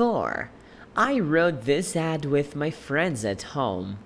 4. I wrote this ad with my friends at home.